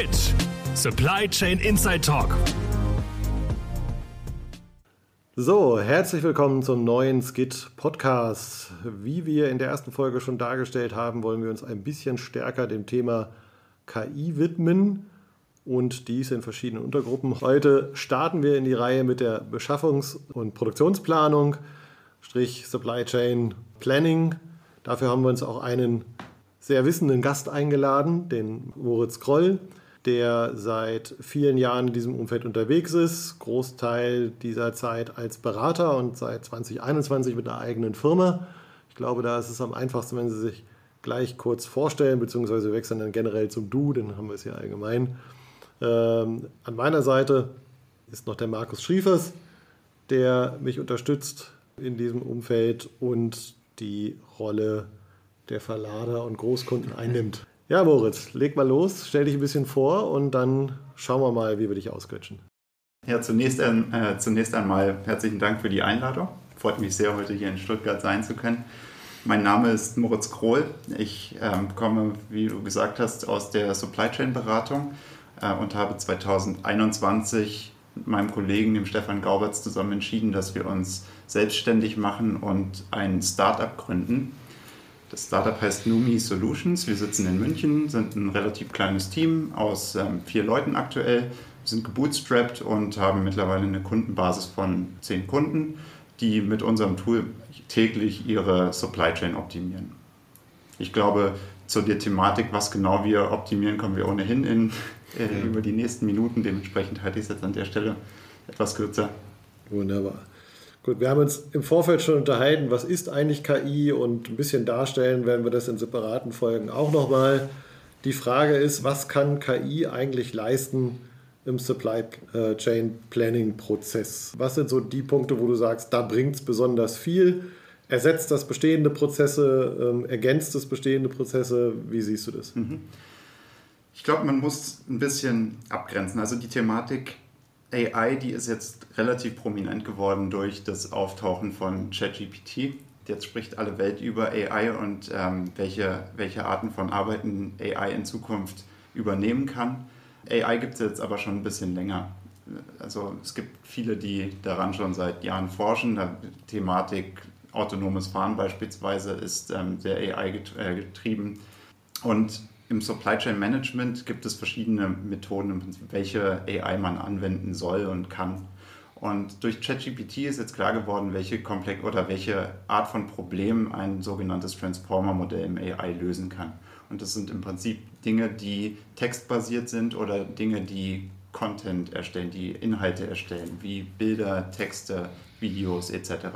Skit Supply Chain Inside Talk. So, herzlich willkommen zum neuen Skit Podcast. Wie wir in der ersten Folge schon dargestellt haben, wollen wir uns ein bisschen stärker dem Thema KI widmen und dies in verschiedenen Untergruppen. Heute starten wir in die Reihe mit der Beschaffungs- und Produktionsplanung, Strich Supply Chain Planning. Dafür haben wir uns auch einen sehr wissenden Gast eingeladen, den Moritz Kroll der seit vielen Jahren in diesem Umfeld unterwegs ist, Großteil dieser Zeit als Berater und seit 2021 mit einer eigenen Firma. Ich glaube, da ist es am einfachsten, wenn Sie sich gleich kurz vorstellen, beziehungsweise wechseln dann generell zum Du, dann haben wir es hier allgemein. Ähm, an meiner Seite ist noch der Markus Schriefers, der mich unterstützt in diesem Umfeld und die Rolle der Verlader und Großkunden einnimmt. Ja, Moritz, leg mal los, stell dich ein bisschen vor und dann schauen wir mal, wie wir dich ausquetschen. Ja, zunächst, äh, zunächst einmal herzlichen Dank für die Einladung. Freut mich sehr, heute hier in Stuttgart sein zu können. Mein Name ist Moritz Krohl. Ich ähm, komme, wie du gesagt hast, aus der Supply Chain Beratung äh, und habe 2021 mit meinem Kollegen, dem Stefan Gauberts, zusammen entschieden, dass wir uns selbstständig machen und ein Startup gründen das Startup heißt Numi Solutions. Wir sitzen in München, sind ein relativ kleines Team aus ähm, vier Leuten aktuell, wir sind gebootstrapped und haben mittlerweile eine Kundenbasis von zehn Kunden, die mit unserem Tool täglich ihre Supply Chain optimieren. Ich glaube, zu der Thematik, was genau wir optimieren, kommen wir ohnehin in, äh, über die nächsten Minuten. Dementsprechend halte ich es jetzt an der Stelle etwas kürzer. Wunderbar. Gut, wir haben uns im Vorfeld schon unterhalten, was ist eigentlich KI und ein bisschen darstellen werden wir das in separaten Folgen auch nochmal. Die Frage ist, was kann KI eigentlich leisten im Supply äh, Chain Planning Prozess? Was sind so die Punkte, wo du sagst, da bringt es besonders viel? Ersetzt das bestehende Prozesse, ähm, ergänzt es bestehende Prozesse? Wie siehst du das? Mhm. Ich glaube, man muss ein bisschen abgrenzen. Also die Thematik AI, die ist jetzt relativ prominent geworden durch das Auftauchen von ChatGPT. Jetzt spricht alle Welt über AI und ähm, welche, welche Arten von Arbeiten AI in Zukunft übernehmen kann. AI gibt es jetzt aber schon ein bisschen länger. Also es gibt viele, die daran schon seit Jahren forschen. Die Thematik autonomes Fahren beispielsweise ist ähm, sehr AI äh, getrieben. Und im Supply Chain Management gibt es verschiedene Methoden, welche AI man anwenden soll und kann. Und durch ChatGPT ist jetzt klar geworden, welche komplex oder welche Art von Problem ein sogenanntes Transformer-Modell im AI lösen kann. Und das sind im Prinzip Dinge, die textbasiert sind oder Dinge, die Content erstellen, die Inhalte erstellen, wie Bilder, Texte, Videos etc.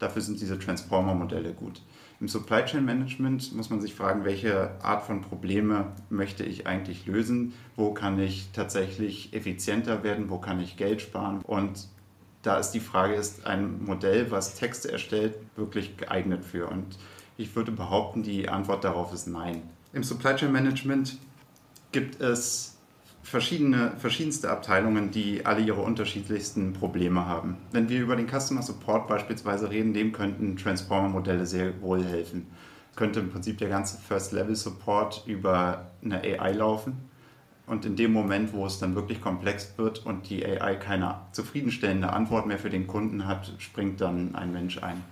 Dafür sind diese Transformer-Modelle gut. Im Supply Chain Management muss man sich fragen, welche Art von Probleme möchte ich eigentlich lösen? Wo kann ich tatsächlich effizienter werden? Wo kann ich Geld sparen? Und da ist die Frage, ist ein Modell, was Texte erstellt, wirklich geeignet für? Und ich würde behaupten, die Antwort darauf ist nein. Im Supply Chain Management gibt es verschiedene, verschiedenste Abteilungen, die alle ihre unterschiedlichsten Probleme haben. Wenn wir über den Customer Support beispielsweise reden, dem könnten Transformer-Modelle sehr wohl helfen. Könnte im Prinzip der ganze First-Level-Support über eine AI laufen. Und in dem Moment, wo es dann wirklich komplex wird und die AI keine zufriedenstellende Antwort mehr für den Kunden hat, springt dann ein Mensch ein.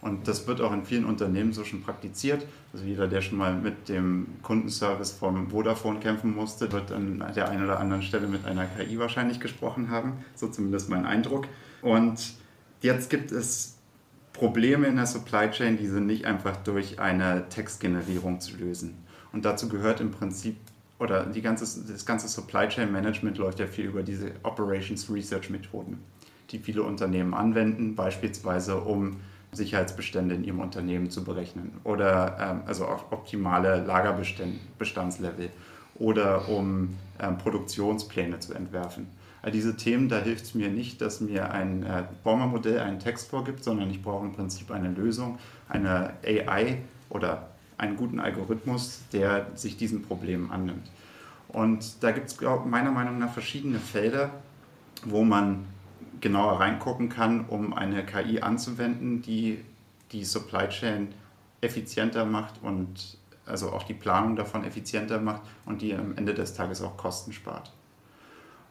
Und das wird auch in vielen Unternehmen so schon praktiziert. Also jeder, der schon mal mit dem Kundenservice vom Vodafone kämpfen musste, wird an der einen oder anderen Stelle mit einer KI wahrscheinlich gesprochen haben. So zumindest mein Eindruck. Und jetzt gibt es Probleme in der Supply Chain, die sind nicht einfach durch eine Textgenerierung zu lösen. Und dazu gehört im Prinzip, oder die ganze, das ganze Supply Chain Management läuft ja viel über diese Operations Research Methoden, die viele Unternehmen anwenden, beispielsweise um Sicherheitsbestände in ihrem Unternehmen zu berechnen oder ähm, also auch optimale Lagerbestandslevel oder um ähm, Produktionspläne zu entwerfen. All diese Themen, da hilft es mir nicht, dass mir ein äh, Former-Modell einen Text vorgibt, sondern ich brauche im Prinzip eine Lösung, eine AI oder einen guten Algorithmus, der sich diesen Problemen annimmt. Und da gibt es meiner Meinung nach verschiedene Felder, wo man genauer reingucken kann, um eine KI anzuwenden, die die Supply Chain effizienter macht und also auch die Planung davon effizienter macht und die am Ende des Tages auch Kosten spart.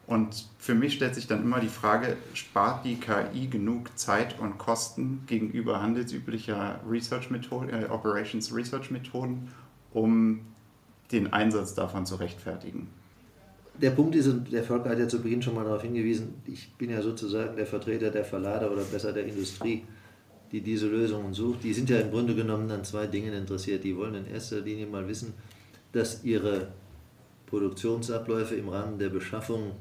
Und für mich stellt sich dann immer die Frage, spart die KI genug Zeit und Kosten gegenüber handelsüblicher Research äh, Operations Research Methoden, um den Einsatz davon zu rechtfertigen? Der Punkt ist, und der Volker hat ja zu Beginn schon mal darauf hingewiesen, ich bin ja sozusagen der Vertreter der Verlader oder besser der Industrie, die diese Lösungen sucht. Die sind ja im Grunde genommen an zwei Dingen interessiert. Die wollen in erster Linie mal wissen, dass ihre Produktionsabläufe im Rahmen der Beschaffung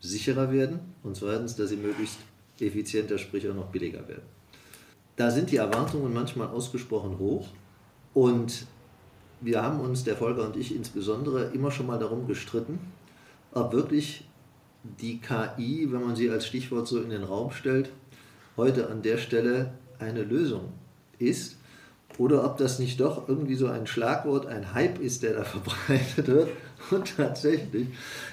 sicherer werden und zweitens, dass sie möglichst effizienter, sprich auch noch billiger werden. Da sind die Erwartungen manchmal ausgesprochen hoch und wir haben uns, der Volker und ich insbesondere, immer schon mal darum gestritten, ob wirklich die KI, wenn man sie als Stichwort so in den Raum stellt, heute an der Stelle eine Lösung ist oder ob das nicht doch irgendwie so ein Schlagwort, ein Hype ist, der da verbreitet wird. Und tatsächlich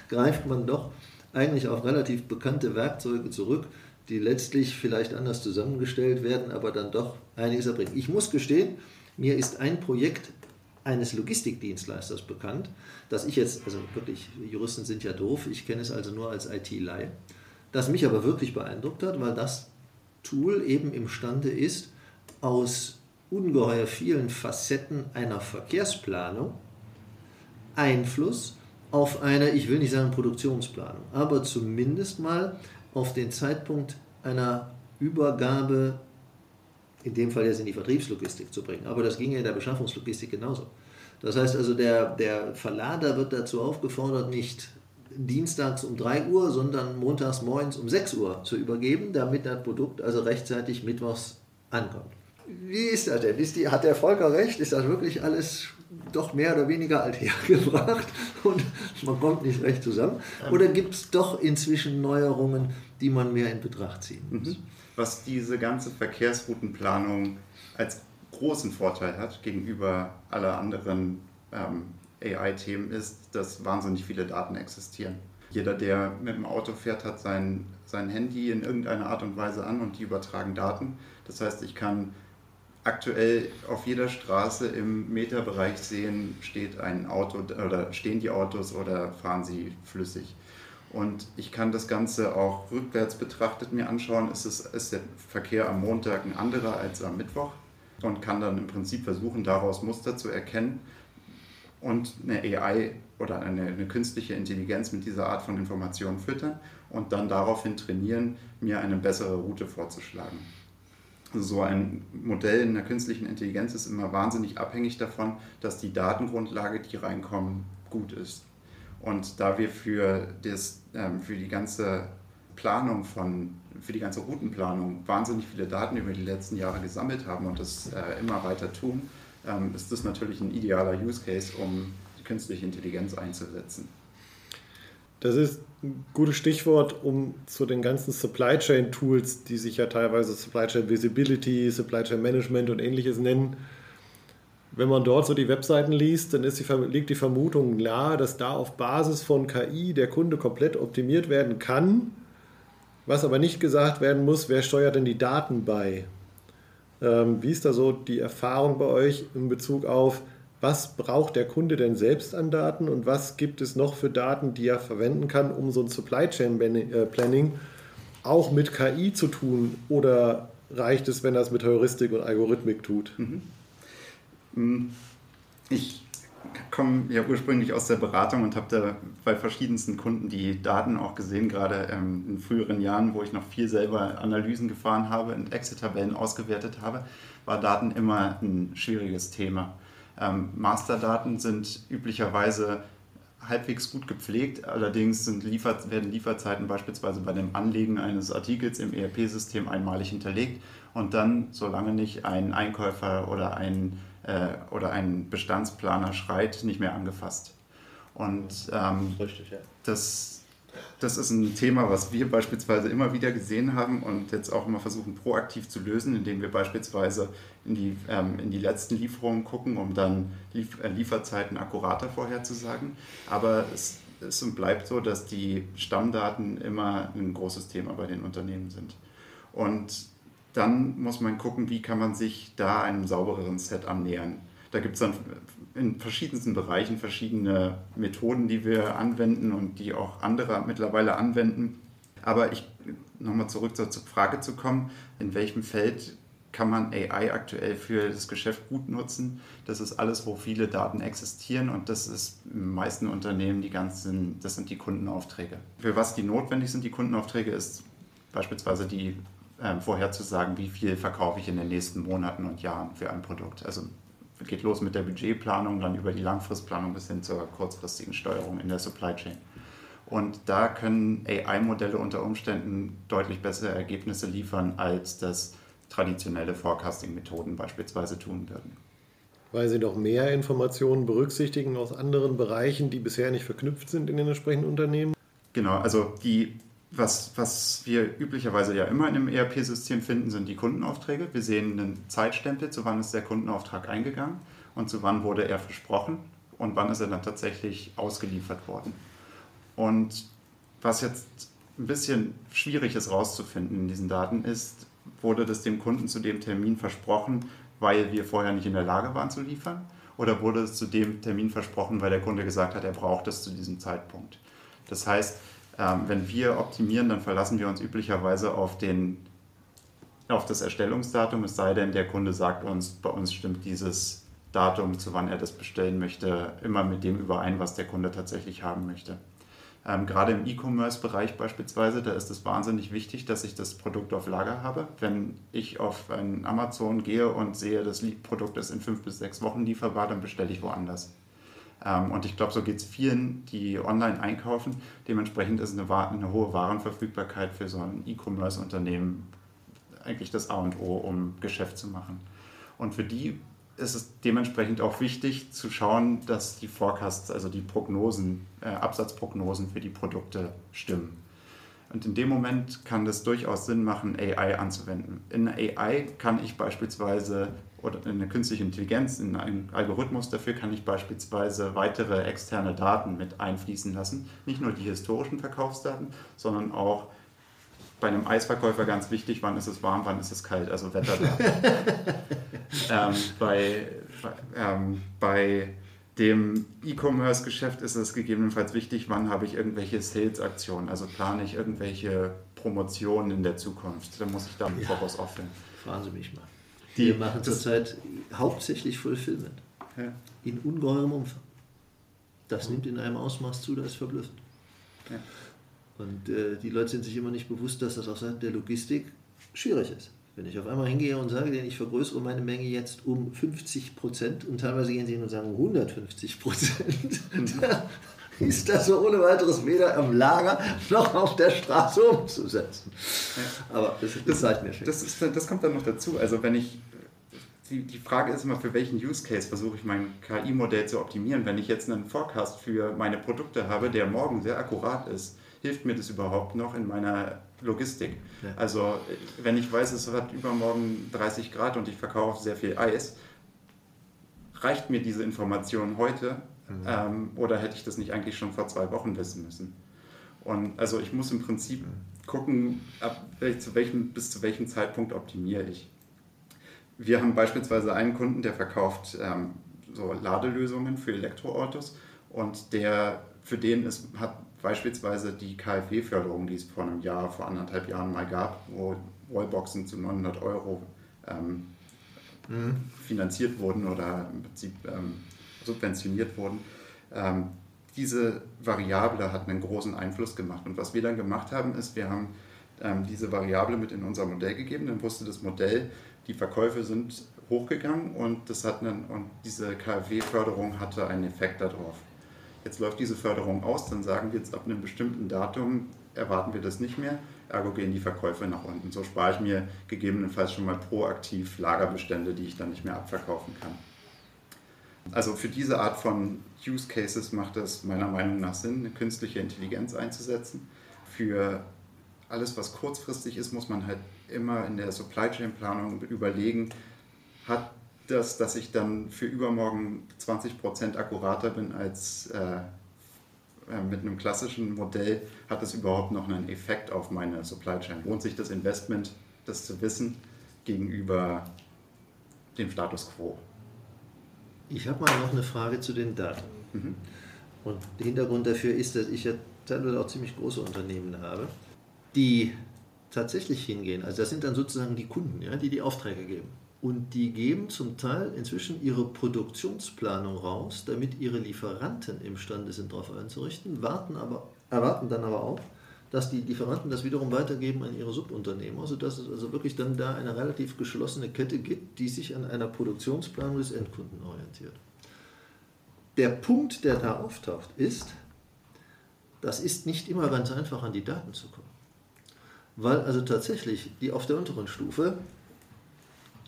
greift man doch eigentlich auf relativ bekannte Werkzeuge zurück, die letztlich vielleicht anders zusammengestellt werden, aber dann doch einiges erbringen. Ich muss gestehen, mir ist ein Projekt eines Logistikdienstleisters bekannt, das ich jetzt, also wirklich, Juristen sind ja doof, ich kenne es also nur als IT-Lei, das mich aber wirklich beeindruckt hat, weil das Tool eben imstande ist, aus ungeheuer vielen Facetten einer Verkehrsplanung Einfluss auf eine, ich will nicht sagen Produktionsplanung, aber zumindest mal auf den Zeitpunkt einer Übergabe, in dem Fall jetzt in die Vertriebslogistik zu bringen. Aber das ging ja in der Beschaffungslogistik genauso. Das heißt also, der, der Verlader wird dazu aufgefordert, nicht dienstags um 3 Uhr, sondern montags morgens um 6 Uhr zu übergeben, damit das Produkt also rechtzeitig mittwochs ankommt. Wie ist das denn? Ist die, hat der Volker recht? Ist das wirklich alles doch mehr oder weniger althergebracht und man kommt nicht recht zusammen? Oder gibt es doch inzwischen Neuerungen, die man mehr in Betracht ziehen muss? Mhm. Was diese ganze Verkehrsroutenplanung als großen Vorteil hat gegenüber aller anderen ähm, AI-Themen ist, dass wahnsinnig viele Daten existieren. Jeder, der mit dem Auto fährt, hat sein, sein Handy in irgendeiner Art und Weise an und die übertragen Daten. Das heißt, ich kann aktuell auf jeder Straße im Meterbereich sehen, steht ein Auto oder stehen die Autos oder fahren sie flüssig. Und ich kann das Ganze auch rückwärts betrachtet mir anschauen. Ist, es, ist der Verkehr am Montag ein anderer als am Mittwoch? Und kann dann im Prinzip versuchen, daraus Muster zu erkennen und eine AI oder eine, eine künstliche Intelligenz mit dieser Art von Informationen füttern und dann daraufhin trainieren, mir eine bessere Route vorzuschlagen so ein Modell in der künstlichen Intelligenz ist immer wahnsinnig abhängig davon, dass die Datengrundlage, die reinkommen, gut ist. Und da wir für, das, ähm, für die ganze Planung von, für die ganze Routenplanung wahnsinnig viele Daten über die letzten Jahre gesammelt haben und das äh, immer weiter tun, ähm, ist das natürlich ein idealer Use Case, um künstliche Intelligenz einzusetzen. Das ist ein gutes Stichwort, um zu den ganzen Supply Chain Tools, die sich ja teilweise Supply Chain Visibility, Supply Chain Management und ähnliches nennen. Wenn man dort so die Webseiten liest, dann die, liegt die Vermutung nahe, dass da auf Basis von KI der Kunde komplett optimiert werden kann. Was aber nicht gesagt werden muss, wer steuert denn die Daten bei? Ähm, wie ist da so die Erfahrung bei euch in Bezug auf, was braucht der Kunde denn selbst an Daten und was gibt es noch für Daten, die er verwenden kann, um so ein Supply Chain äh, Planning auch mit KI zu tun oder reicht es, wenn er es mit Heuristik und Algorithmik tut? Mhm. Mm, ich komme ja ursprünglich aus der Beratung und habe da bei verschiedensten Kunden die Daten auch gesehen, gerade ähm, in früheren Jahren, wo ich noch viel selber Analysen gefahren habe und Excel-Tabellen ausgewertet habe, war Daten immer ein schwieriges Thema. Ähm, Masterdaten sind üblicherweise halbwegs gut gepflegt, allerdings sind Liefer werden Lieferzeiten beispielsweise bei dem Anlegen eines Artikels im ERP-System einmalig hinterlegt und dann, solange nicht ein Einkäufer oder ein, äh, oder ein Bestandsplaner schreit, nicht mehr angefasst. Und ähm, Richtig, ja. das das ist ein Thema, was wir beispielsweise immer wieder gesehen haben und jetzt auch immer versuchen proaktiv zu lösen, indem wir beispielsweise in die, ähm, in die letzten Lieferungen gucken, um dann Lief äh, Lieferzeiten akkurater vorherzusagen. Aber es ist und bleibt so, dass die Stammdaten immer ein großes Thema bei den Unternehmen sind. Und dann muss man gucken, wie kann man sich da einem saubereren Set annähern. Da gibt es dann in verschiedensten Bereichen verschiedene Methoden, die wir anwenden und die auch andere mittlerweile anwenden. Aber ich nochmal zurück zur Frage zu kommen, in welchem Feld kann man AI aktuell für das Geschäft gut nutzen. Das ist alles, wo viele Daten existieren und das ist in den meisten Unternehmen die ganzen, das sind die Kundenaufträge. Für was die notwendig sind, die Kundenaufträge, ist beispielsweise die äh, vorherzusagen, wie viel verkaufe ich in den nächsten Monaten und Jahren für ein Produkt. Also geht los mit der Budgetplanung, dann über die Langfristplanung bis hin zur kurzfristigen Steuerung in der Supply Chain. Und da können AI-Modelle unter Umständen deutlich bessere Ergebnisse liefern, als das traditionelle Forecasting-Methoden beispielsweise tun würden. Weil sie noch mehr Informationen berücksichtigen aus anderen Bereichen, die bisher nicht verknüpft sind in den entsprechenden Unternehmen? Genau, also die, was, was wir üblicherweise ja immer in einem ERP-System finden, sind die Kundenaufträge. Wir sehen einen Zeitstempel, zu wann ist der Kundenauftrag eingegangen und zu wann wurde er versprochen und wann ist er dann tatsächlich ausgeliefert worden. Und was jetzt ein bisschen schwierig ist rauszufinden in diesen Daten ist, wurde das dem Kunden zu dem Termin versprochen, weil wir vorher nicht in der Lage waren zu liefern? Oder wurde es zu dem Termin versprochen, weil der Kunde gesagt hat, er braucht es zu diesem Zeitpunkt? Das heißt, ähm, wenn wir optimieren, dann verlassen wir uns üblicherweise auf, den, auf das Erstellungsdatum, es sei denn, der Kunde sagt uns, bei uns stimmt dieses Datum, zu wann er das bestellen möchte, immer mit dem überein, was der Kunde tatsächlich haben möchte. Ähm, gerade im E-Commerce-Bereich beispielsweise, da ist es wahnsinnig wichtig, dass ich das Produkt auf Lager habe. Wenn ich auf Amazon gehe und sehe, das Produkt ist in fünf bis sechs Wochen lieferbar, dann bestelle ich woanders. Ähm, und ich glaube, so geht es vielen, die online einkaufen. Dementsprechend ist eine, eine hohe Warenverfügbarkeit für so ein E-Commerce-Unternehmen eigentlich das A und O, um Geschäft zu machen. Und für die ist es dementsprechend auch wichtig zu schauen, dass die Forecasts, also die Prognosen, äh, Absatzprognosen für die Produkte stimmen. Und in dem Moment kann das durchaus Sinn machen, AI anzuwenden. In AI kann ich beispielsweise, oder in eine künstliche Intelligenz, in einen Algorithmus dafür kann ich beispielsweise weitere externe Daten mit einfließen lassen. Nicht nur die historischen Verkaufsdaten, sondern auch bei einem Eisverkäufer ganz wichtig, wann ist es warm, wann ist es kalt, also Wetterdaten. ähm, bei, ähm, bei dem E-Commerce-Geschäft ist es gegebenenfalls wichtig, wann habe ich irgendwelche Sales-Aktionen, also plane ich irgendwelche Promotionen in der Zukunft. Da muss ich da ja. voraus auffüllen. Fragen Sie mich mal. Die, Wir machen zurzeit hauptsächlich Fulfillment. Ja. In ungeheurem Umfang. Das mhm. nimmt in einem Ausmaß zu, das ist verblüffend. Ja. Und äh, die Leute sind sich immer nicht bewusst, dass das auch Seiten der Logistik schwierig ist. Wenn ich auf einmal hingehe und sage, ich vergrößere meine Menge jetzt um 50 Prozent und teilweise gehen sie hin und sagen 150 Prozent, dann ist das so ohne weiteres weder am Lager noch auf der Straße umzusetzen. Ja. Aber das, das, das, mir schon. Das, ist, das kommt dann noch dazu. Also wenn ich die, die Frage ist immer, für welchen Use Case versuche ich mein KI-Modell zu optimieren. Wenn ich jetzt einen Forecast für meine Produkte habe, der morgen sehr akkurat ist, hilft mir das überhaupt noch in meiner Logistik? Ja. Also wenn ich weiß, es hat übermorgen 30 Grad und ich verkaufe sehr viel Eis, reicht mir diese Information heute mhm. ähm, oder hätte ich das nicht eigentlich schon vor zwei Wochen wissen müssen? Und also ich muss im Prinzip mhm. gucken, ab, zu welchem, bis zu welchem Zeitpunkt optimiere ich. Wir haben beispielsweise einen Kunden, der verkauft ähm, so Ladelösungen für Elektroautos und der für den ist, hat beispielsweise die KfW-Förderung, die es vor einem Jahr, vor anderthalb Jahren mal gab, wo Wallboxen zu 900 Euro ähm, mhm. finanziert wurden oder im Prinzip ähm, subventioniert wurden. Ähm, diese Variable hat einen großen Einfluss gemacht. Und was wir dann gemacht haben, ist, wir haben ähm, diese Variable mit in unser Modell gegeben. Dann wusste das Modell, die Verkäufe sind hochgegangen und, das hat einen, und diese KfW-Förderung hatte einen Effekt darauf jetzt läuft diese Förderung aus, dann sagen wir jetzt ab einem bestimmten Datum erwarten wir das nicht mehr, ergo gehen die Verkäufe nach unten. So spare ich mir gegebenenfalls schon mal proaktiv Lagerbestände, die ich dann nicht mehr abverkaufen kann. Also für diese Art von Use Cases macht es meiner Meinung nach Sinn, eine künstliche Intelligenz einzusetzen. Für alles, was kurzfristig ist, muss man halt immer in der Supply Chain Planung überlegen, hat das, dass ich dann für übermorgen 20% akkurater bin als äh, äh, mit einem klassischen Modell, hat es überhaupt noch einen Effekt auf meine Supply Chain? Lohnt sich das Investment, das zu wissen, gegenüber dem Status quo? Ich habe mal noch eine Frage zu den Daten. Mhm. Und der Hintergrund dafür ist, dass ich ja teilweise auch ziemlich große Unternehmen habe, die tatsächlich hingehen. Also das sind dann sozusagen die Kunden, ja, die die Aufträge geben. Und die geben zum Teil inzwischen ihre Produktionsplanung raus, damit ihre Lieferanten imstande sind, darauf einzurichten, warten aber, erwarten dann aber auch, dass die Lieferanten das wiederum weitergeben an ihre Subunternehmer, sodass es also wirklich dann da eine relativ geschlossene Kette gibt, die sich an einer Produktionsplanung des Endkunden orientiert. Der Punkt, der da auftaucht, ist, das ist nicht immer ganz einfach an die Daten zu kommen. Weil also tatsächlich die auf der unteren Stufe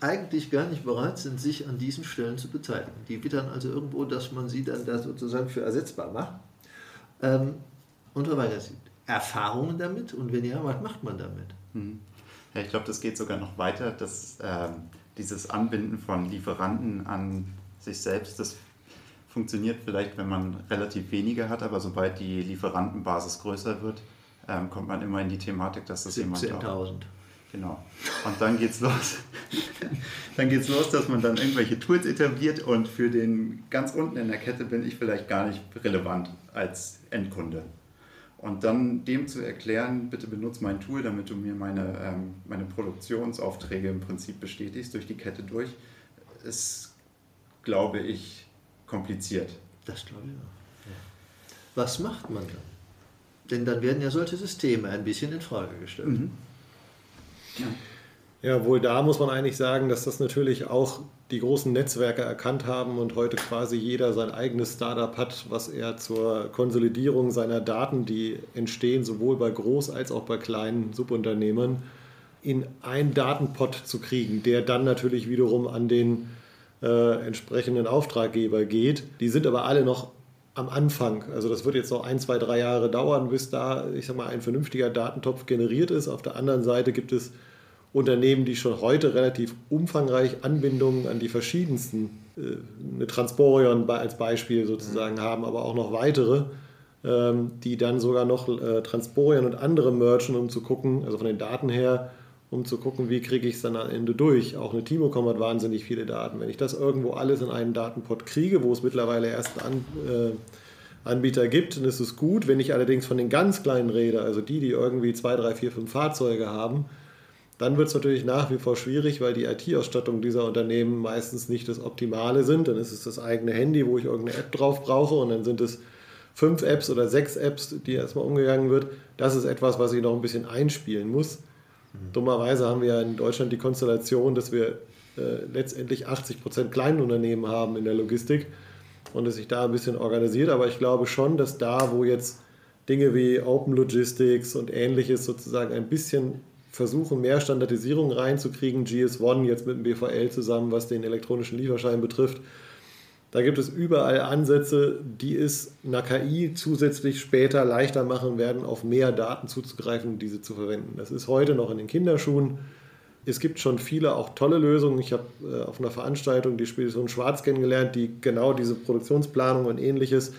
eigentlich gar nicht bereit sind, sich an diesen Stellen zu beteiligen. Die wittern also irgendwo, dass man sie dann da sozusagen für ersetzbar macht. Ähm, und so weiter. Erfahrungen damit und wenn ja, was macht man damit? Mhm. Ja, ich glaube, das geht sogar noch weiter, dass ähm, dieses Anbinden von Lieferanten an sich selbst, das funktioniert vielleicht, wenn man relativ wenige hat, aber sobald die Lieferantenbasis größer wird, ähm, kommt man immer in die Thematik, dass das jemand 17.000. Genau. Und dann geht's los. dann geht's los, dass man dann irgendwelche Tools etabliert und für den ganz unten in der Kette bin ich vielleicht gar nicht relevant als Endkunde. Und dann dem zu erklären, bitte benutze mein Tool, damit du mir meine, ähm, meine Produktionsaufträge im Prinzip bestätigst durch die Kette durch, ist, glaube ich, kompliziert. Das glaube ich auch. Ja. Was macht man dann? Denn dann werden ja solche Systeme ein bisschen in Frage gestellt. Mhm. Ja. ja, wohl da muss man eigentlich sagen, dass das natürlich auch die großen Netzwerke erkannt haben und heute quasi jeder sein eigenes Startup hat, was er zur Konsolidierung seiner Daten, die entstehen sowohl bei Groß- als auch bei kleinen Subunternehmern, in einen Datenpot zu kriegen, der dann natürlich wiederum an den äh, entsprechenden Auftraggeber geht. Die sind aber alle noch am Anfang. Also das wird jetzt noch ein, zwei, drei Jahre dauern, bis da, ich sag mal, ein vernünftiger Datentopf generiert ist. Auf der anderen Seite gibt es Unternehmen, die schon heute relativ umfangreich Anbindungen an die verschiedensten, äh, eine Transporion als Beispiel sozusagen haben, aber auch noch weitere, ähm, die dann sogar noch äh, Transporion und andere merchen, um zu gucken, also von den Daten her, um zu gucken, wie kriege ich es dann am Ende durch. Auch eine Timocom hat wahnsinnig viele Daten. Wenn ich das irgendwo alles in einen Datenpot kriege, wo es mittlerweile erst An, äh, Anbieter gibt, dann ist es gut. Wenn ich allerdings von den ganz kleinen rede, also die, die irgendwie zwei, drei, vier, fünf Fahrzeuge haben, dann wird es natürlich nach wie vor schwierig, weil die IT-Ausstattung dieser Unternehmen meistens nicht das Optimale sind. Dann ist es das eigene Handy, wo ich irgendeine App drauf brauche und dann sind es fünf Apps oder sechs Apps, die erstmal umgegangen wird. Das ist etwas, was ich noch ein bisschen einspielen muss. Dummerweise haben wir ja in Deutschland die Konstellation, dass wir äh, letztendlich 80 Prozent Kleinunternehmen haben in der Logistik und es sich da ein bisschen organisiert. Aber ich glaube schon, dass da, wo jetzt Dinge wie Open Logistics und ähnliches sozusagen ein bisschen versuchen, mehr Standardisierung reinzukriegen, GS1 jetzt mit dem BVL zusammen, was den elektronischen Lieferschein betrifft, da gibt es überall Ansätze, die es einer KI zusätzlich später leichter machen werden, auf mehr Daten zuzugreifen und diese zu verwenden. Das ist heute noch in den Kinderschuhen. Es gibt schon viele auch tolle Lösungen. Ich habe äh, auf einer Veranstaltung die Spedition Schwarz kennengelernt, die genau diese Produktionsplanung und ähnliches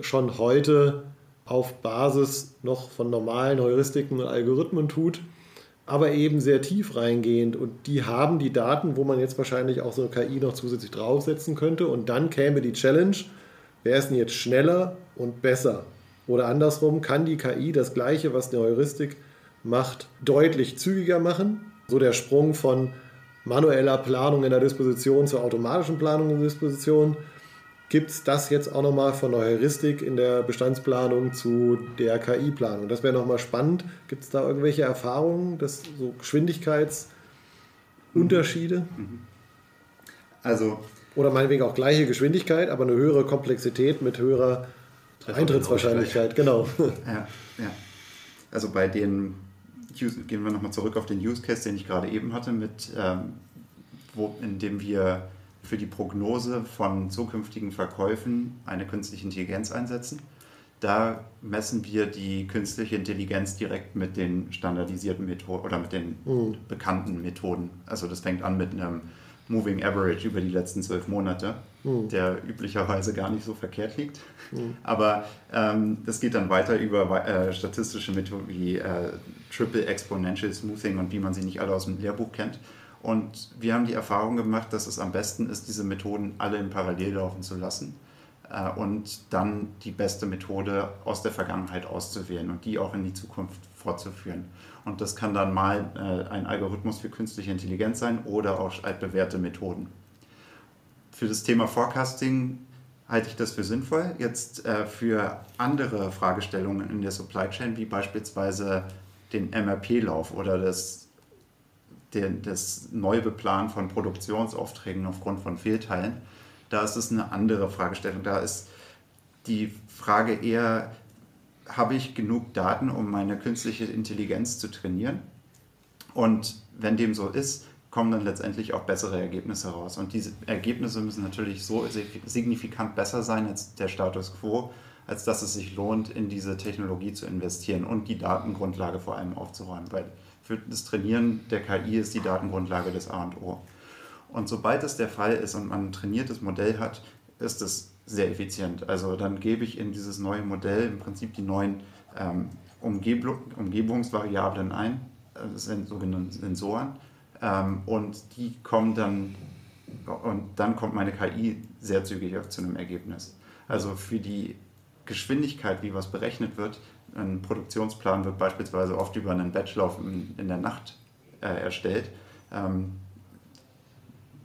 schon heute auf Basis noch von normalen Heuristiken und Algorithmen tut aber eben sehr tief reingehend. Und die haben die Daten, wo man jetzt wahrscheinlich auch so eine KI noch zusätzlich draufsetzen könnte. Und dann käme die Challenge, wer ist denn jetzt schneller und besser? Oder andersrum, kann die KI das Gleiche, was eine Heuristik macht, deutlich zügiger machen? So der Sprung von manueller Planung in der Disposition zur automatischen Planung in der Disposition gibt es das jetzt auch nochmal von der Heuristik in der Bestandsplanung zu der KI-Planung. Das wäre nochmal spannend. Gibt es da irgendwelche Erfahrungen, dass so Geschwindigkeitsunterschiede? Mhm. Also. Oder meinetwegen auch gleiche Geschwindigkeit, aber eine höhere Komplexität mit höherer Eintrittswahrscheinlichkeit. Genau. Ja, ja. Also bei den, gehen wir nochmal zurück auf den Use Case, den ich gerade eben hatte, mit, ähm, wo, in dem wir für die Prognose von zukünftigen Verkäufen eine künstliche Intelligenz einsetzen. Da messen wir die künstliche Intelligenz direkt mit den standardisierten Methoden oder mit den mhm. bekannten Methoden. Also das fängt an mit einem Moving Average über die letzten zwölf Monate, mhm. der üblicherweise gar nicht so verkehrt liegt. Mhm. Aber ähm, das geht dann weiter über äh, statistische Methoden wie äh, Triple Exponential Smoothing und wie man sie nicht alle aus dem Lehrbuch kennt. Und wir haben die Erfahrung gemacht, dass es am besten ist, diese Methoden alle in Parallel laufen zu lassen äh, und dann die beste Methode aus der Vergangenheit auszuwählen und die auch in die Zukunft fortzuführen. Und das kann dann mal äh, ein Algorithmus für künstliche Intelligenz sein oder auch altbewährte Methoden. Für das Thema Forecasting halte ich das für sinnvoll. Jetzt äh, für andere Fragestellungen in der Supply Chain, wie beispielsweise den MRP-Lauf oder das, den, das Neubeplan von Produktionsaufträgen aufgrund von Fehlteilen, da ist es eine andere Fragestellung. Da ist die Frage eher, habe ich genug Daten, um meine künstliche Intelligenz zu trainieren? Und wenn dem so ist, kommen dann letztendlich auch bessere Ergebnisse raus. Und diese Ergebnisse müssen natürlich so signifikant besser sein als der Status quo, als dass es sich lohnt, in diese Technologie zu investieren und die Datengrundlage vor allem aufzuräumen. Weil für das Trainieren der KI ist die Datengrundlage das A und O. Und sobald das der Fall ist und man ein trainiertes Modell hat, ist es sehr effizient. Also dann gebe ich in dieses neue Modell im Prinzip die neuen ähm, Umgeb Umgebungsvariablen ein, äh, das sind sogenannte Sensoren, ähm, und die kommen dann, und dann kommt meine KI sehr zügig zu einem Ergebnis. Also für die Geschwindigkeit, wie was berechnet wird, ein Produktionsplan wird beispielsweise oft über einen Batchlauf in, in der Nacht äh, erstellt. Ähm,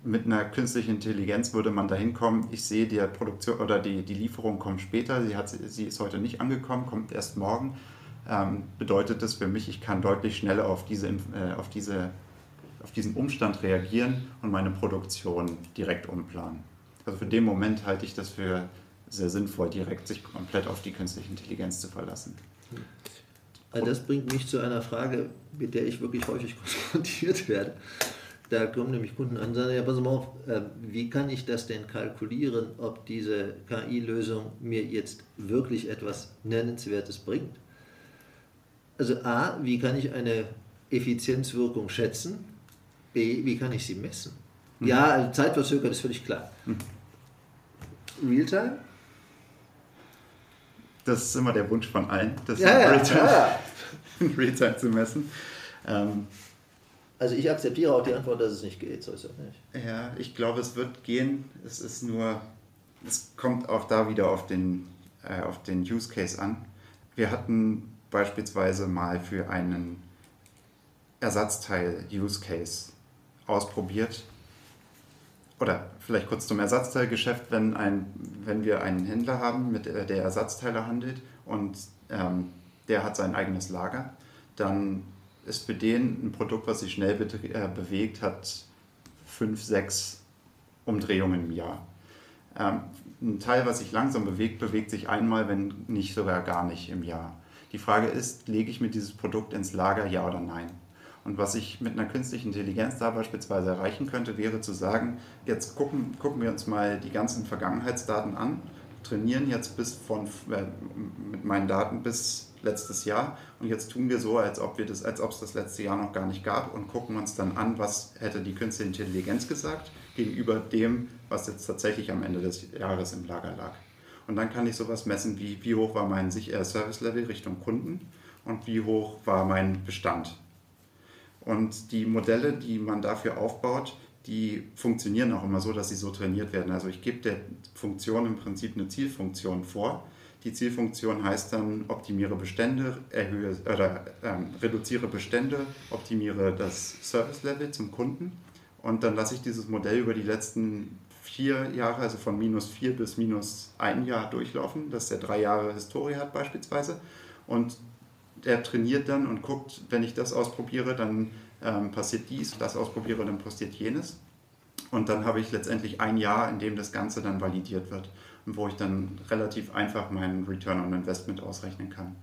mit einer künstlichen Intelligenz würde man dahin kommen, ich sehe, die Produktion oder die, die Lieferung kommt später, sie, hat, sie ist heute nicht angekommen, kommt erst morgen. Ähm, bedeutet das für mich, ich kann deutlich schneller auf diese, äh, auf diese auf diesen Umstand reagieren und meine Produktion direkt umplanen. Also für den Moment halte ich das für sehr sinnvoll, direkt sich komplett auf die künstliche Intelligenz zu verlassen. Also das bringt mich zu einer Frage, mit der ich wirklich häufig konfrontiert werde. Da kommen nämlich Kunden an und sagen, ja, pass mal auf, äh, wie kann ich das denn kalkulieren, ob diese KI-Lösung mir jetzt wirklich etwas Nennenswertes bringt? Also A, wie kann ich eine Effizienzwirkung schätzen? B, wie kann ich sie messen? Mhm. Ja, also zeitverzögert ist völlig klar. Mhm. Realtime? Das ist immer der Wunsch von allen, das ja, ja, Realtime, ja. Realtime zu messen. Ähm, also ich akzeptiere auch die Antwort, dass es nicht geht, so ist es nicht. Ja, ich glaube, es wird gehen. Es ist nur, es kommt auch da wieder auf den, äh, auf den Use Case an. Wir hatten beispielsweise mal für einen Ersatzteil-Use Case ausprobiert. Oder vielleicht kurz zum Ersatzteilgeschäft, wenn, ein, wenn wir einen Händler haben, mit der, der Ersatzteile handelt und ähm, der hat sein eigenes Lager, dann ist für den ein Produkt, was sich schnell be äh, bewegt, hat fünf, sechs Umdrehungen im Jahr. Ähm, ein Teil, was sich langsam bewegt, bewegt sich einmal, wenn nicht sogar gar nicht im Jahr. Die Frage ist, lege ich mir dieses Produkt ins Lager, ja oder nein? Und was ich mit einer künstlichen Intelligenz da beispielsweise erreichen könnte, wäre zu sagen, jetzt gucken, gucken wir uns mal die ganzen Vergangenheitsdaten an, trainieren jetzt bis von, äh, mit meinen Daten bis letztes Jahr und jetzt tun wir so, als ob, wir das, als ob es das letzte Jahr noch gar nicht gab und gucken uns dann an, was hätte die künstliche Intelligenz gesagt gegenüber dem, was jetzt tatsächlich am Ende des Jahres im Lager lag. Und dann kann ich sowas messen, wie, wie hoch war mein Service-Level Richtung Kunden und wie hoch war mein Bestand und die Modelle, die man dafür aufbaut, die funktionieren auch immer so, dass sie so trainiert werden. Also ich gebe der Funktion im Prinzip eine Zielfunktion vor. Die Zielfunktion heißt dann, optimiere Bestände, erhöhe oder ähm, reduziere Bestände, optimiere das Service Level zum Kunden. Und dann lasse ich dieses Modell über die letzten vier Jahre, also von minus vier bis minus ein Jahr durchlaufen, dass er drei Jahre Historie hat beispielsweise. Und der trainiert dann und guckt, wenn ich das ausprobiere, dann ähm, passiert dies, das ausprobiere, dann passiert jenes. Und dann habe ich letztendlich ein Jahr, in dem das Ganze dann validiert wird und wo ich dann relativ einfach meinen Return on Investment ausrechnen kann.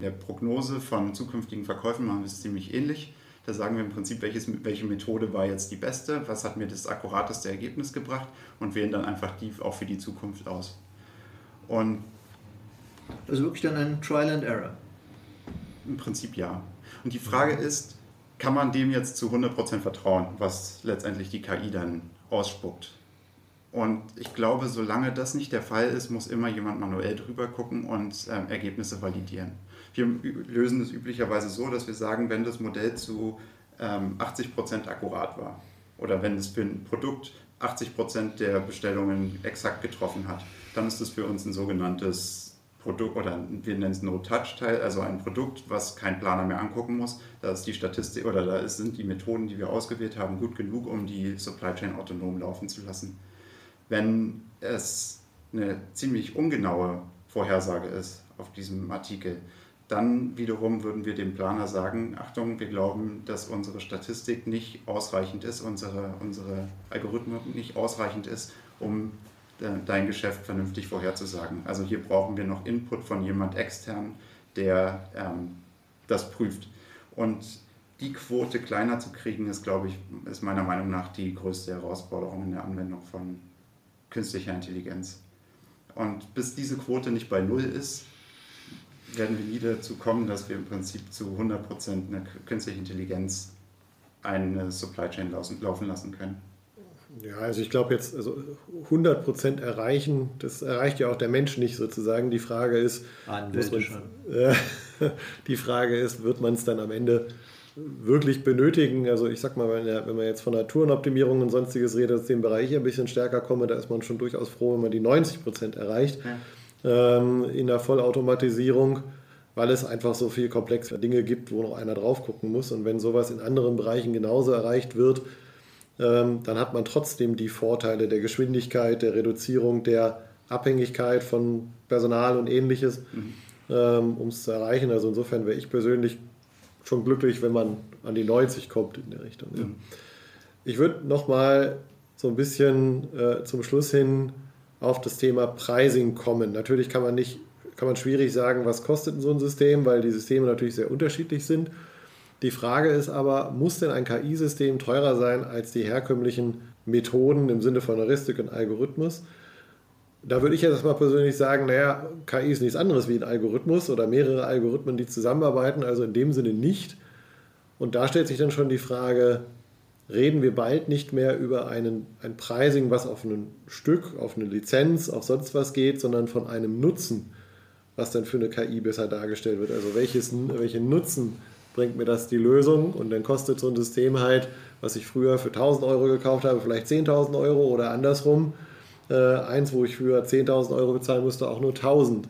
Der Prognose von zukünftigen Verkäufen machen wir es ziemlich ähnlich. Da sagen wir im Prinzip, welches, welche Methode war jetzt die beste, was hat mir das akkurateste Ergebnis gebracht und wählen dann einfach die auch für die Zukunft aus. Und also wirklich dann ein Trial and Error. Im Prinzip ja. Und die Frage ist, kann man dem jetzt zu 100% vertrauen, was letztendlich die KI dann ausspuckt? Und ich glaube, solange das nicht der Fall ist, muss immer jemand manuell drüber gucken und äh, Ergebnisse validieren. Wir lösen es üblicherweise so, dass wir sagen, wenn das Modell zu ähm, 80% akkurat war oder wenn es für ein Produkt 80% der Bestellungen exakt getroffen hat, dann ist es für uns ein sogenanntes Produkt oder wir nennen es No-Touch-Teil, also ein Produkt, was kein Planer mehr angucken muss. Da ist die Statistik oder da sind die Methoden, die wir ausgewählt haben, gut genug, um die Supply Chain autonom laufen zu lassen. Wenn es eine ziemlich ungenaue Vorhersage ist auf diesem Artikel, dann wiederum würden wir dem Planer sagen, Achtung, wir glauben, dass unsere Statistik nicht ausreichend ist, unsere, unsere Algorithmen nicht ausreichend ist, um dein Geschäft vernünftig vorherzusagen. Also hier brauchen wir noch Input von jemand extern, der ähm, das prüft. Und die Quote kleiner zu kriegen, ist, glaube ich, ist meiner Meinung nach die größte Herausforderung in der Anwendung von künstlicher Intelligenz. Und bis diese Quote nicht bei Null ist, werden wir nie dazu kommen, dass wir im Prinzip zu 100% eine künstliche Intelligenz eine Supply Chain laufen lassen können. Ja, also ich glaube jetzt, also 100 Prozent erreichen, das erreicht ja auch der Mensch nicht sozusagen. Die Frage ist, äh, die Frage ist, wird man es dann am Ende wirklich benötigen? Also ich sag mal, wenn, wenn man jetzt von Naturenoptimierung und sonstiges redet, aus dem Bereich hier ein bisschen stärker komme, da ist man schon durchaus froh, wenn man die 90 Prozent erreicht ja. ähm, in der Vollautomatisierung weil es einfach so viel komplexe Dinge gibt, wo noch einer drauf gucken muss. Und wenn sowas in anderen Bereichen genauso erreicht wird, dann hat man trotzdem die Vorteile der Geschwindigkeit, der Reduzierung der Abhängigkeit von Personal und ähnliches, mhm. Ähm, um es zu erreichen. Also insofern wäre ich persönlich schon glücklich, wenn man an die 90 kommt in der Richtung. Mhm. Ich würde nochmal so ein bisschen äh, zum Schluss hin auf das Thema Pricing kommen. Natürlich kann man nicht, kann man schwierig sagen, was kostet so ein System, weil die Systeme natürlich sehr unterschiedlich sind. Die Frage ist aber, muss denn ein KI-System teurer sein als die herkömmlichen Methoden im Sinne von Heuristik und Algorithmus? Da würde ich jetzt mal persönlich sagen, naja, KI ist nichts anderes wie ein Algorithmus oder mehrere Algorithmen, die zusammenarbeiten, also in dem Sinne nicht. Und da stellt sich dann schon die Frage, reden wir bald nicht mehr über einen, ein Pricing, was auf ein Stück, auf eine Lizenz, auf sonst was geht, sondern von einem Nutzen, was dann für eine KI besser dargestellt wird. Also welches, welchen Nutzen bringt mir das die Lösung und dann kostet so ein System halt, was ich früher für 1000 Euro gekauft habe, vielleicht 10.000 Euro oder andersrum. Äh, eins, wo ich früher 10.000 Euro bezahlen musste, auch nur 1000.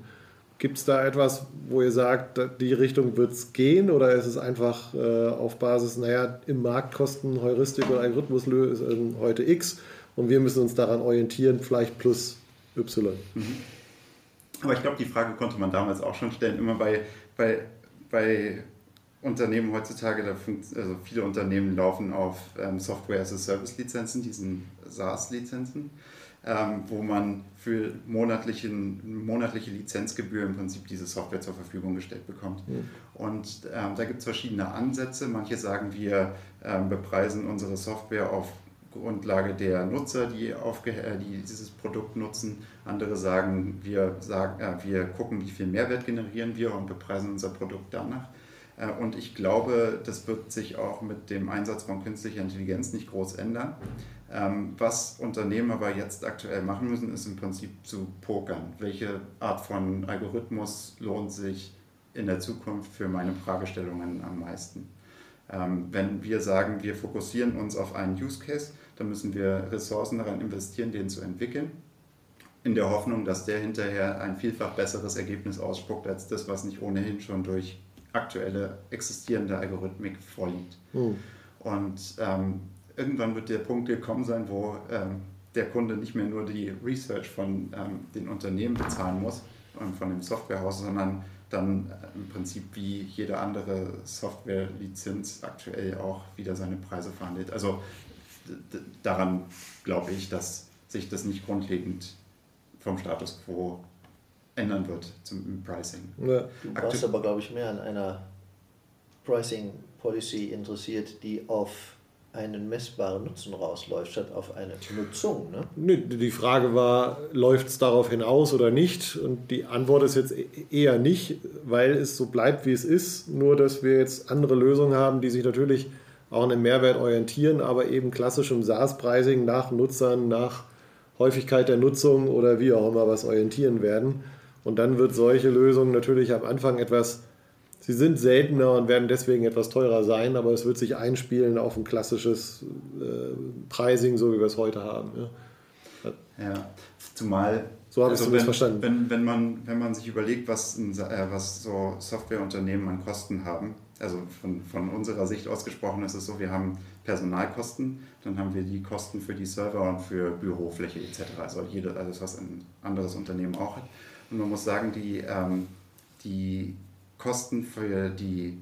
Gibt es da etwas, wo ihr sagt, die Richtung wird es gehen oder ist es einfach äh, auf Basis, naja, im Markt kosten Heuristik oder Algorithmuslösungen heute X und wir müssen uns daran orientieren, vielleicht plus Y? Mhm. Aber ich glaube, die Frage konnte man damals auch schon stellen, immer bei, bei, bei Unternehmen heutzutage, also viele Unternehmen laufen auf ähm, Software as a Service Lizenzen, diesen SaaS-Lizenzen, ähm, wo man für monatlichen, monatliche Lizenzgebühr im Prinzip diese Software zur Verfügung gestellt bekommt. Mhm. Und ähm, da gibt es verschiedene Ansätze. Manche sagen, wir ähm, bepreisen unsere Software auf Grundlage der Nutzer, die, äh, die dieses Produkt nutzen. Andere sagen, wir, sagen äh, wir gucken, wie viel Mehrwert generieren wir und bepreisen unser Produkt danach. Äh, und ich glaube, das wird sich auch mit dem Einsatz von künstlicher Intelligenz nicht groß ändern. Ähm, was Unternehmen aber jetzt aktuell machen müssen, ist im Prinzip zu pokern. Welche Art von Algorithmus lohnt sich in der Zukunft für meine Fragestellungen am meisten? Ähm, wenn wir sagen, wir fokussieren uns auf einen Use Case, dann müssen wir Ressourcen daran investieren, den zu entwickeln, in der Hoffnung, dass der hinterher ein vielfach besseres Ergebnis ausspuckt als das, was nicht ohnehin schon durch aktuelle existierende Algorithmik vorliegt. Mhm. Und ähm, irgendwann wird der Punkt gekommen sein, wo ähm, der Kunde nicht mehr nur die Research von ähm, den Unternehmen bezahlen muss, von dem Softwarehaus, sondern dann äh, im Prinzip wie jede andere Software-Lizenz aktuell auch wieder seine Preise verhandelt. Also daran glaube ich, dass sich das nicht grundlegend vom Status quo ändern wird zum Pricing. Ja. Du warst aber, glaube ich, mehr an einer Pricing Policy interessiert, die auf einen messbaren Nutzen rausläuft, statt auf eine Nutzung. Ne? Die Frage war, läuft es darauf hinaus oder nicht? Und die Antwort ist jetzt e-, eher nicht, weil es so bleibt, wie es ist. Nur, dass wir jetzt andere Lösungen haben, die sich natürlich auch an den Mehrwert orientieren, aber eben klassischem SaaS-Pricing nach Nutzern, nach Häufigkeit der Nutzung oder wie auch immer was orientieren werden. Und dann wird solche Lösungen natürlich am Anfang etwas Sie sind seltener und werden deswegen etwas teurer sein, aber es wird sich einspielen auf ein klassisches äh, Pricing, so wie wir es heute haben. Ja, ja. zumal so habe also ich es verstanden. Wenn, wenn, man, wenn man sich überlegt, was, äh, was so Softwareunternehmen an Kosten haben, also von, von unserer Sicht ausgesprochen ist es so, wir haben Personalkosten, dann haben wir die Kosten für die Server und für Bürofläche etc. Also jede, alles, was ein anderes Unternehmen auch hat. Und man muss sagen, die, ähm, die Kosten für die,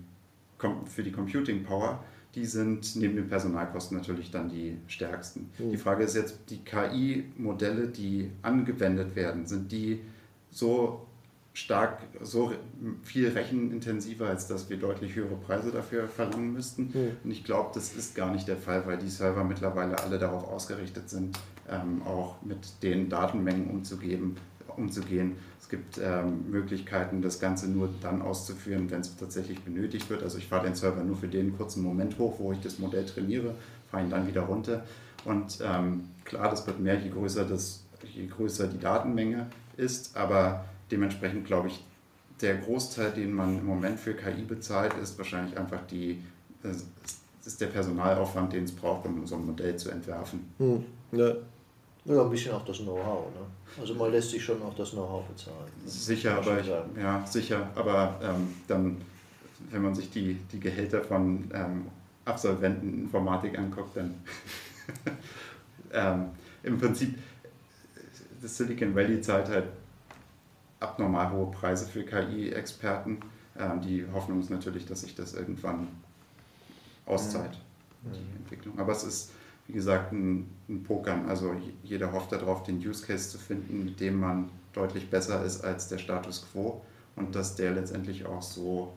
für die Computing Power, die sind neben den Personalkosten natürlich dann die stärksten. Mhm. Die Frage ist jetzt, die KI-Modelle, die angewendet werden, sind die so stark, so viel rechenintensiver, als dass wir deutlich höhere Preise dafür verlangen müssten. Mhm. Und ich glaube, das ist gar nicht der Fall, weil die Server mittlerweile alle darauf ausgerichtet sind, ähm, auch mit den Datenmengen umzugeben, umzugehen. Es gibt ähm, Möglichkeiten, das Ganze nur dann auszuführen, wenn es tatsächlich benötigt wird. Also ich fahre den Server nur für den kurzen Moment hoch, wo ich das Modell trainiere, fahre ihn dann wieder runter. Und ähm, klar, das wird mehr, je größer, das, je größer die Datenmenge ist, aber dementsprechend glaube ich, der Großteil, den man im Moment für KI bezahlt, ist wahrscheinlich einfach die, ist der Personalaufwand, den es braucht, um so ein Modell zu entwerfen. Hm, ja. Ja, ein bisschen auch das Know-how. Ne? Also man lässt sich schon auch das Know-how bezahlen. Sicher, aber ich, ja, sicher, aber ähm, dann, wenn man sich die, die Gehälter von ähm, Absolventen Informatik anguckt, dann ähm, im Prinzip das Silicon Valley zahlt halt abnormal hohe Preise für KI-Experten. Ähm, die Hoffnung ist natürlich, dass sich das irgendwann auszahlt, mhm. die Entwicklung. Aber es ist, wie gesagt, ein, ein Pokern. Also jeder hofft darauf, den Use Case zu finden, mit dem man deutlich besser ist als der Status quo und dass der letztendlich auch so,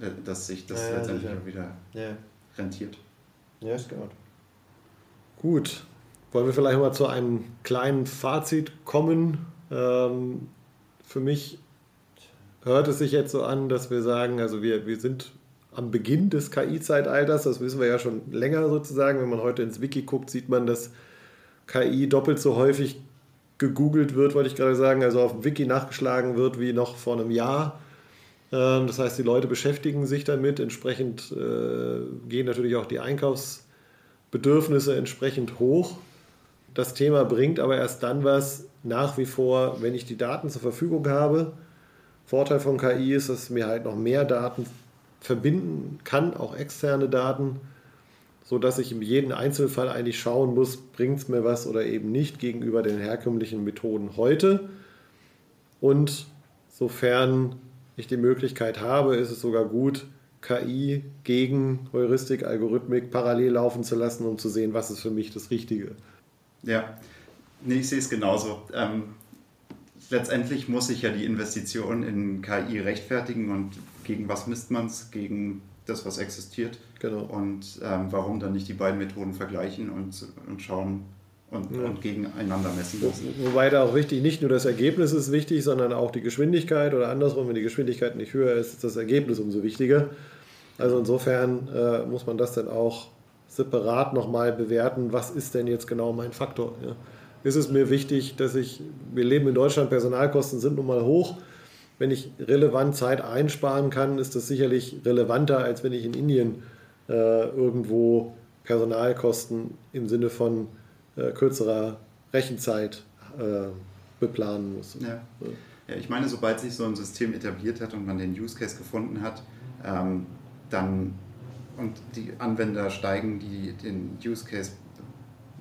äh, dass sich das ja, letztendlich auch wieder ja. rentiert. Ja, ist gut. Gut. Wollen wir vielleicht mal zu einem kleinen Fazit kommen? Ähm, für mich hört es sich jetzt so an, dass wir sagen, also wir, wir sind am Beginn des KI-Zeitalters, das wissen wir ja schon länger sozusagen. Wenn man heute ins Wiki guckt, sieht man, dass KI doppelt so häufig gegoogelt wird, wollte ich gerade sagen, also auf dem Wiki nachgeschlagen wird wie noch vor einem Jahr. Ähm, das heißt, die Leute beschäftigen sich damit, entsprechend äh, gehen natürlich auch die Einkaufsbedürfnisse entsprechend hoch. Das Thema bringt aber erst dann was, nach wie vor, wenn ich die Daten zur Verfügung habe. Vorteil von KI ist, dass mir halt noch mehr Daten verbinden kann, auch externe Daten, sodass ich in jedem Einzelfall eigentlich schauen muss, bringt es mir was oder eben nicht gegenüber den herkömmlichen Methoden heute. Und sofern ich die Möglichkeit habe, ist es sogar gut, KI gegen Heuristik, Algorithmik parallel laufen zu lassen, um zu sehen, was ist für mich das Richtige. Ja, Nee, ich sehe es genauso. Ähm, letztendlich muss sich ja die Investition in KI rechtfertigen und gegen was misst man es? Gegen das, was existiert. Genau. Und ähm, warum dann nicht die beiden Methoden vergleichen und, und schauen und, ja. und gegeneinander messen lassen. Wobei da auch wichtig, nicht nur das Ergebnis ist wichtig, sondern auch die Geschwindigkeit oder andersrum, wenn die Geschwindigkeit nicht höher ist, ist das Ergebnis umso wichtiger. Also insofern äh, muss man das dann auch separat nochmal bewerten, was ist denn jetzt genau mein Faktor. Ja? Ist es mir wichtig, dass ich, wir leben in Deutschland, Personalkosten sind nun mal hoch. Wenn ich relevant Zeit einsparen kann, ist das sicherlich relevanter, als wenn ich in Indien äh, irgendwo Personalkosten im Sinne von äh, kürzerer Rechenzeit äh, beplanen muss. Ja. ja. ich meine, sobald sich so ein System etabliert hat und man den Use Case gefunden hat, ähm, dann und die Anwender steigen, die den Use Case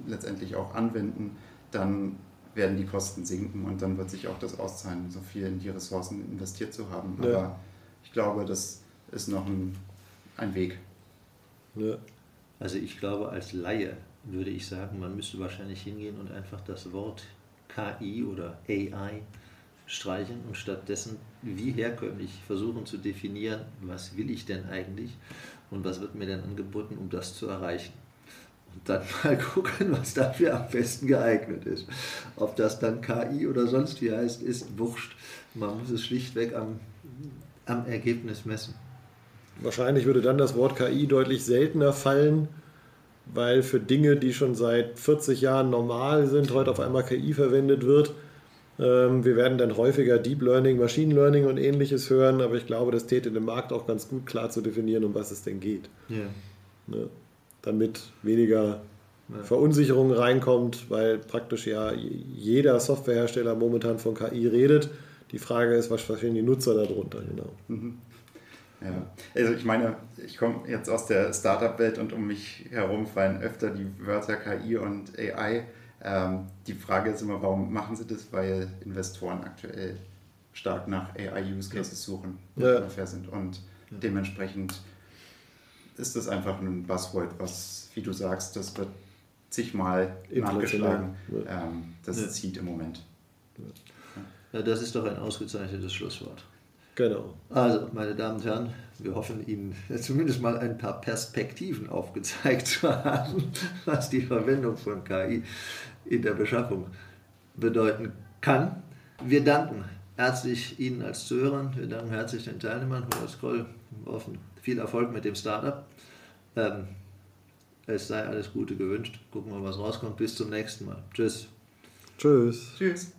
letztendlich auch anwenden, dann werden die Kosten sinken und dann wird sich auch das auszahlen, so viel in die Ressourcen investiert zu haben. Ja. Aber ich glaube, das ist noch ein, ein Weg. Ja. Also ich glaube, als Laie würde ich sagen, man müsste wahrscheinlich hingehen und einfach das Wort KI oder AI streichen und stattdessen wie herkömmlich versuchen zu definieren, was will ich denn eigentlich und was wird mir denn angeboten, um das zu erreichen und dann mal gucken, was dafür am besten geeignet ist. Ob das dann KI oder sonst wie heißt, ist wurscht. Man muss es schlichtweg am, am Ergebnis messen. Wahrscheinlich würde dann das Wort KI deutlich seltener fallen, weil für Dinge, die schon seit 40 Jahren normal sind, heute auf einmal KI verwendet wird. Ähm, wir werden dann häufiger Deep Learning, Machine Learning und ähnliches hören, aber ich glaube, das täte dem Markt auch ganz gut klar zu definieren, um was es denn geht. Ja. Ne? Damit weniger Verunsicherung reinkommt, weil praktisch ja jeder Softwarehersteller momentan von KI redet. Die Frage ist, was verstehen die Nutzer darunter, genau. Mhm. Ja, also ich meine, ich komme jetzt aus der Startup-Welt und um mich herum fallen öfter die Wörter KI und AI. Ähm, die Frage ist immer, warum machen sie das? Weil Investoren aktuell stark nach AI-Use-Cases suchen, die Ja. ungefähr sind. Und dementsprechend ist das einfach ein Buzzword, was, wie du sagst, das wird zigmal nachgeschlagen. ja. Ähm, das Ja. zieht im Moment. ja, das ist doch ein ausgezeichnetes Schlusswort. Genau. Also, meine Damen und Herren, wir hoffen Ihnen zumindest mal ein paar Perspektiven aufgezeigt zu haben, was die Verwendung von KI in der Beschaffung bedeuten kann. Wir danken herzlich Ihnen als Zuhörern, wir danken herzlich den Teilnehmern von der Hoffen viel Erfolg mit dem Startup. Ähm, es sei alles Gute gewünscht. Gucken wir, was rauskommt. Bis zum nächsten Mal. Tschüss. Tschüss. Tschüss.